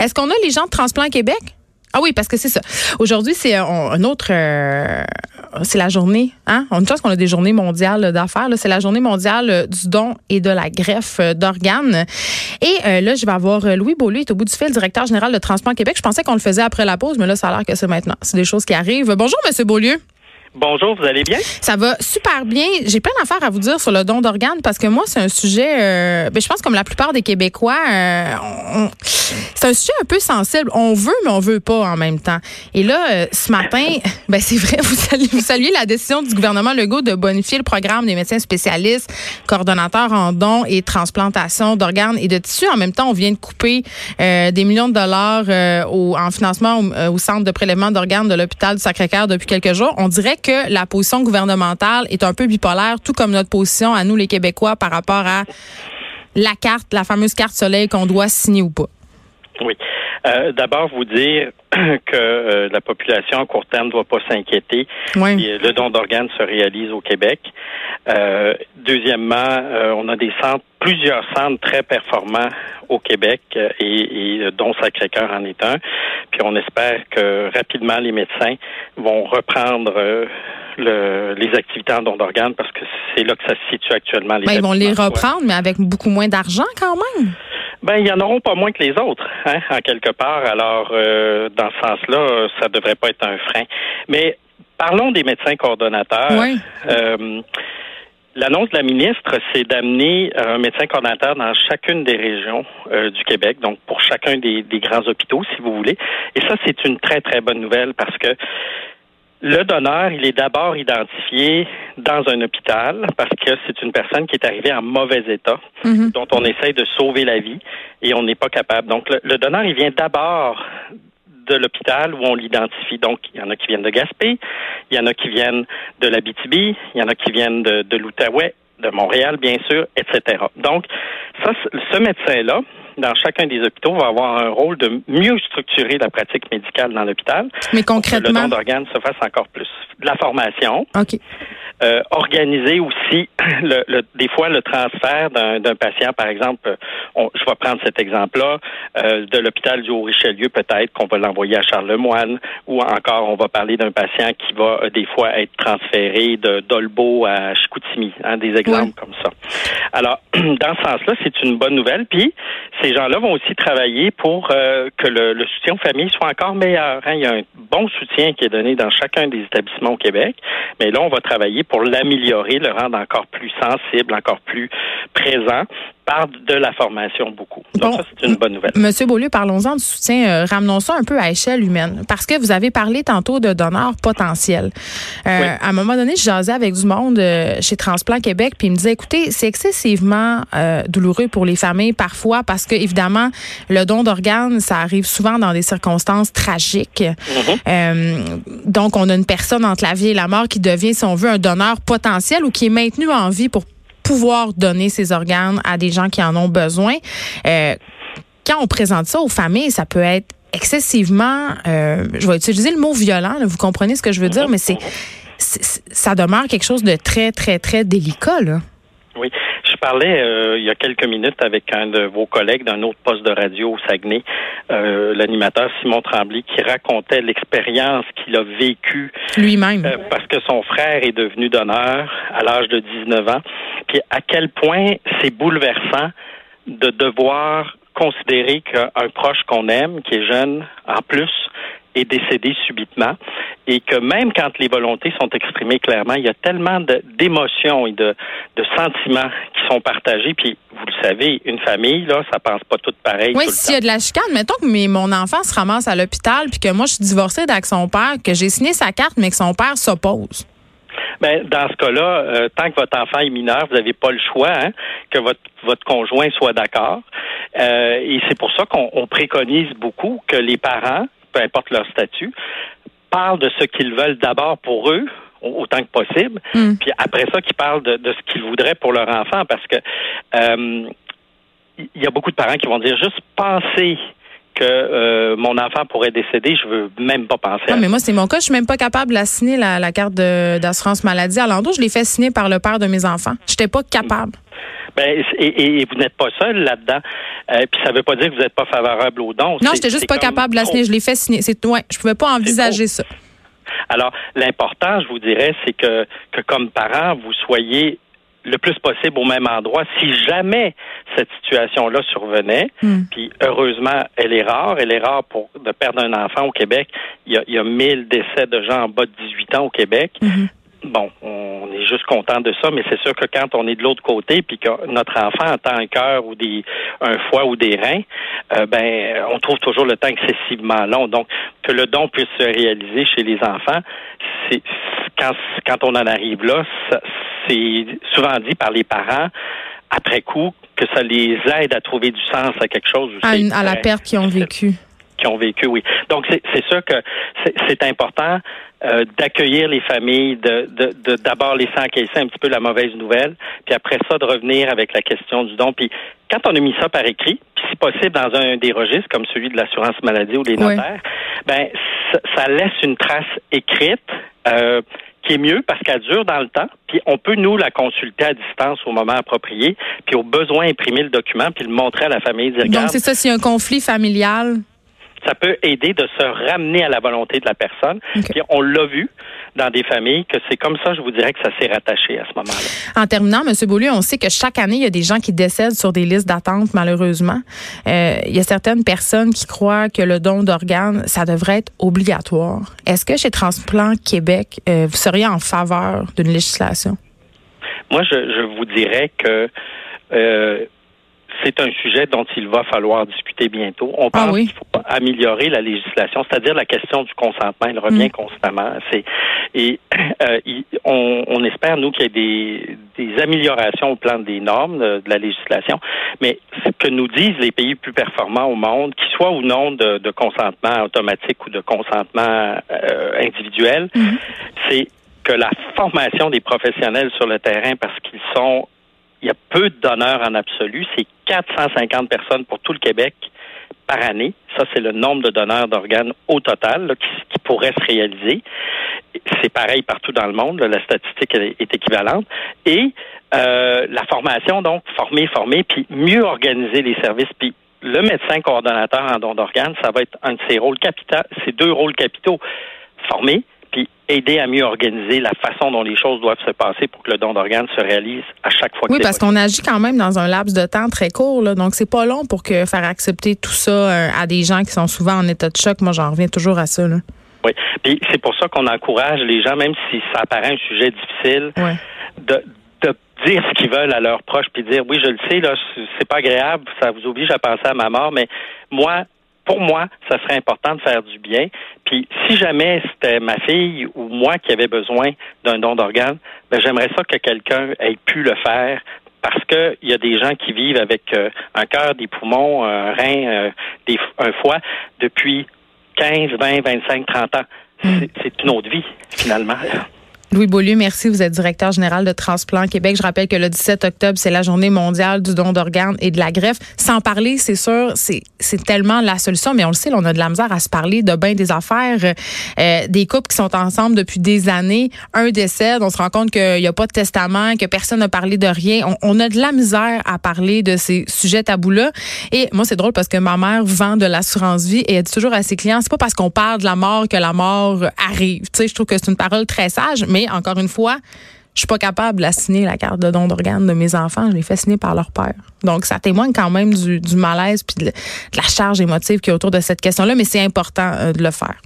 Est-ce qu'on a les gens de Transplant Québec? Ah oui, parce que c'est ça. Aujourd'hui, c'est un autre. Euh, c'est la journée. Hein? On a qu'on a des journées mondiales d'affaires. C'est la journée mondiale du don et de la greffe d'organes. Et là, je vais avoir Louis Beaulieu, est au bout du fil, directeur général de Transplant Québec. Je pensais qu'on le faisait après la pause, mais là, ça a l'air que c'est maintenant. C'est des choses qui arrivent. Bonjour, Monsieur Beaulieu. Bonjour, vous allez bien? Ça va super bien. J'ai plein d'affaires à vous dire sur le don d'organes parce que moi, c'est un sujet, euh, ben, je pense comme la plupart des Québécois, euh, c'est un sujet un peu sensible. On veut, mais on veut pas en même temps. Et là, euh, ce matin, ben c'est vrai, vous saluez, la décision du gouvernement Legault de bonifier le programme des médecins spécialistes, coordonnateurs en dons et transplantation d'organes et de tissus. En même temps, on vient de couper des millions de dollars en financement au, au, centre de prélèvement d'organes de l'hôpital du Sacré-Cœur depuis quelques jours. On dirait la position gouvernementale est un peu bipolaire, tout comme notre position à nous, les Québécois, par rapport à la carte, la fameuse carte soleil qu'on doit signer ou pas? Oui. Euh, d'abord, vous dire que euh, la population à court terme ne doit pas s'inquiéter. Oui. Le don d'organes se réalise au Québec. Euh, deuxièmement, on a des centres, plusieurs centres très performants au Québec et, et dont Sacré-Cœur en est un. Puis on espère que rapidement les médecins vont reprendre le, les activités en don d'organes parce que c'est là que ça se situe actuellement. Les ben, ils vont les reprendre, mais avec beaucoup moins d'argent quand même. Ben, il y en auront pas moins que les autres, hein, en quelque part. Alors, euh, dans ce sens-là, ça devrait pas être un frein. Mais parlons des médecins coordonnateurs. Oui. Euh, L'annonce de la ministre, c'est d'amener un médecin coordonnateur dans chacune des régions euh, du Québec, donc pour chacun des, des, grands hôpitaux, si vous voulez. Et ça, c'est une très, très bonne nouvelle parce que le donneur, il est d'abord identifié dans un hôpital parce que c'est une personne qui est arrivée en mauvais état, mhm. dont on essaye de sauver la vie et on n'est pas capable. Donc, le, donneur, il vient d'abord de l'hôpital où on l'identifie. Donc, il y en a qui viennent de Gaspé, il y en a qui viennent de l'Abitibi, il y en a qui viennent de, de l'Outaouais, de Montréal, bien sûr, etc. Donc, ça, ce médecin-là, dans chacun des hôpitaux, va avoir un rôle de mieux structurer la pratique médicale dans l'hôpital. Mais concrètement. que le don d'organes se fasse encore plus. De la formation. OK. Euh, organiser aussi le, le, des fois le transfert d'un patient, par exemple, on, je vais prendre cet exemple-là, euh, de l'hôpital du Haut-Richelieu, peut-être qu'on va l'envoyer à Charlemagne, ou encore on va parler d'un patient qui va euh, des fois être transféré de Dolbeau à Chicoutimi, hein, des exemples comme ça. Alors, dans ce sens-là, c'est une bonne nouvelle. Puis, ces gens-là vont aussi travailler pour euh, que le, le, soutien aux familles soit encore meilleur. Hein. Il y a un bon soutien qui est donné dans chacun des établissements au Québec, mais là, on va travailler pour l'améliorer, le rendre encore plus sensible, encore plus présent par de la formation beaucoup. Donc ça, c'est une bonne nouvelle. Monsieur Beaulieu, parlons-en du soutien. Euh, ramenons ça un peu à échelle humaine. Parce que vous avez parlé tantôt de donneurs potentiels. Euh, À un moment donné, je jasais avec du monde euh, chez Transplant Québec, puis il me disait, écoutez, c'est excessivement douloureux pour les familles parfois parce que, évidemment, le don d'organes, ça arrive souvent dans des circonstances tragiques. Mm-hmm. donc, on a une personne entre la vie et la mort qui devient, si on veut, un donneur potentiel ou qui est maintenu en vie pour pouvoir donner ses organes à des gens qui en ont besoin. Euh, quand on présente ça aux familles, ça peut être excessivement, euh, je vais utiliser le mot violent, vous comprenez ce que je veux dire, mais c'est ça demeure quelque chose de très, très, très délicat. Là. Oui. Je parlais euh, il y a quelques minutes avec un de vos collègues d'un autre poste de radio au Saguenay, euh, l'animateur Simon Tremblay, qui racontait l'expérience qu'il a vécue lui-même euh, parce que son frère est devenu donneur à l'âge de 19 ans. Puis à quel point c'est bouleversant de devoir considérer qu'un proche qu'on aime, qui est jeune, en plus, est décédé subitement et que même quand les volontés sont exprimées clairement, il y a tellement d'émotions et de, de, sentiments qui sont partagés. Puis, vous le savez, une famille, là, ça pense pas tout pareil. Oui, s'il y a de la chicane, mettons que mon enfant se ramasse à l'hôpital puis que moi, je suis divorcée avec son père, que j'ai signé sa carte, mais que son père s'oppose. Ben, dans ce cas-là, euh, tant que votre enfant est mineur, vous n'avez pas le choix hein, que votre, votre conjoint soit d'accord. Euh, et c'est pour ça qu'on préconise beaucoup que les parents, peu importe leur statut, parlent de ce qu'ils veulent d'abord pour eux, autant que possible, mm. puis après ça, qu'ils parlent de, de ce qu'ils voudraient pour leur enfant, parce que euh, il y a beaucoup de parents qui vont dire juste penser que euh, mon enfant pourrait décéder, je veux même pas penser. Non, mais moi, c'est mon cas. Je suis même pas capable de signer, la, carte d'assurance maladie à l'endroit. Je l'ai fait signer par le père de mes enfants. Je n'étais pas capable. Ben, et, vous n'êtes pas seul là-dedans. Euh, puis ça veut pas dire que vous n'êtes pas favorable aux dons. Non, j'étais juste pas capable de la signer. Je l'ai fait signer. C'est ouais, je pouvais pas envisager ça. Alors, l'important, je vous dirais, c'est que, que comme parent, vous soyez le plus possible au même endroit si jamais cette situation-là survenait. Hmm. Puis heureusement, elle est rare. Elle est rare pour de perdre un enfant au Québec. Il y a, il y a 1000 décès de gens en bas de 18 ans au Québec. Hmm. Bon, on est juste content de ça, mais c'est sûr que quand on est de l'autre côté, puis que notre enfant entend un cœur ou des un foie ou des reins, euh, ben on trouve toujours le temps excessivement long. Donc, que le don puisse se réaliser chez les enfants, c'est quand quand on en arrive là, c'est souvent dit par les parents après coup que ça les aide à trouver du sens à quelque chose. À, à la perte qu'ils ont vécue qui ont vécu, oui. Donc, c'est sûr que c'est important euh, d'accueillir les familles, de d'abord de, laisser encaisser un petit peu la mauvaise nouvelle, puis après ça, de revenir avec la question du don. Puis quand on a mis ça par écrit, puis si possible dans un des registres comme celui de l'assurance maladie ou des notaires, ben ça, laisse une trace écrite. Euh, qui est mieux parce qu'elle dure dans le temps, puis on peut nous la consulter à distance au moment approprié, puis au besoin imprimer le document puis le montrer à la famille. Dire, Donc c'est ça, s'il y a un conflit familial, ça peut aider de se ramener à la volonté de la personne. Puis on l'a vu dans des familles que c'est comme ça, je vous dirais que ça s'est rattaché à ce moment-là. En terminant, M. Beaulieu, on sait que chaque année, il y a des gens qui décèdent sur des listes d'attente, malheureusement. Euh, il y a certaines personnes qui croient que le don d'organes, ça devrait être obligatoire. Est-ce que chez Transplant Québec, euh, vous seriez en faveur d'une législation? Moi, je, je vous dirais que euh, c'est un sujet dont il va falloir discuter bientôt. On ah pense qu'il faut améliorer la législation, c'est-à-dire la question du consentement. Il revient mm. constamment. C'est et euh, on, on, espère nous qu'il y ait des, des, améliorations au plan des normes de, la législation, mais ce que nous disent les pays plus performants au monde, qu'ils soient ou non de, de, consentement automatique ou de consentement euh, individuel, mm. c'est que la formation des professionnels sur le terrain, parce qu'ils sont il y a peu de donneurs en absolu. C'est 450 personnes pour tout le Québec par année. Ça, c'est le nombre de donneurs d'organes au total qui, qui, pourrait se réaliser. C'est pareil partout dans le monde. la statistique est, équivalente. Et euh, la formation, donc, former, former, puis mieux organiser les services. Puis le médecin coordonnateur en don d'organes, ça va être un de ses rôles capitaux, ces deux rôles capitaux. Former, aider à mieux organiser la façon dont les choses doivent se passer pour que le don d'organes se réalise à chaque fois. Oui, parce qu'on agit quand même dans un laps de temps très court, là, donc c'est pas long pour que faire accepter tout ça euh, à des gens qui sont souvent en état de choc. Moi, j'en reviens toujours à ça. Là. Oui, puis c'est pour ça qu'on encourage les gens, même si ça apparaît un sujet difficile, de, de dire ce qu'ils veulent à leurs proches, puis dire oui, je le sais, là, c'est pas agréable, ça vous oblige à penser à ma mort, mais moi, pour moi, ça serait important de faire du bien. Puis si jamais c'était ma fille ou moi qui avait besoin d'un don d'organes, ben j'aimerais ça que quelqu'un ait pu le faire parce qu'il y a des gens qui vivent avec euh, un cœur, des poumons, un rein, euh, des, un foie depuis 15, 20, 25, 30 ans. Hmm. C'est une autre vie, finalement. Louis Beaulieu, merci. Vous êtes directeur général de Transplant Québec. Je rappelle que le 17 octobre, c'est la journée mondiale du don d'organes et de la greffe. Sans parler, c'est sûr, c'est, tellement la solution, mais on le sait, on a de la misère à se parler de bien des affaires. Euh, des couples qui sont ensemble depuis des années, un décède, on se rend compte qu'il n'y a pas de testament, que personne n'a parlé de rien. On, a de la misère à parler de ces sujets tabous-là. Et moi, c'est drôle parce que ma mère vend de l'assurance vie et elle dit toujours à ses clients, c'est pas parce qu'on parle de la mort que la mort arrive. Tu sais, je trouve que c'est une parole très sage, encore une fois, je suis pas capable d'assigner la carte de don d'organes de mes enfants. Je l'ai fait signer par leur père. Donc, ça témoigne quand même du, malaise puis de, la charge émotive qui est autour de cette question-là, mais c'est important euh, de le faire.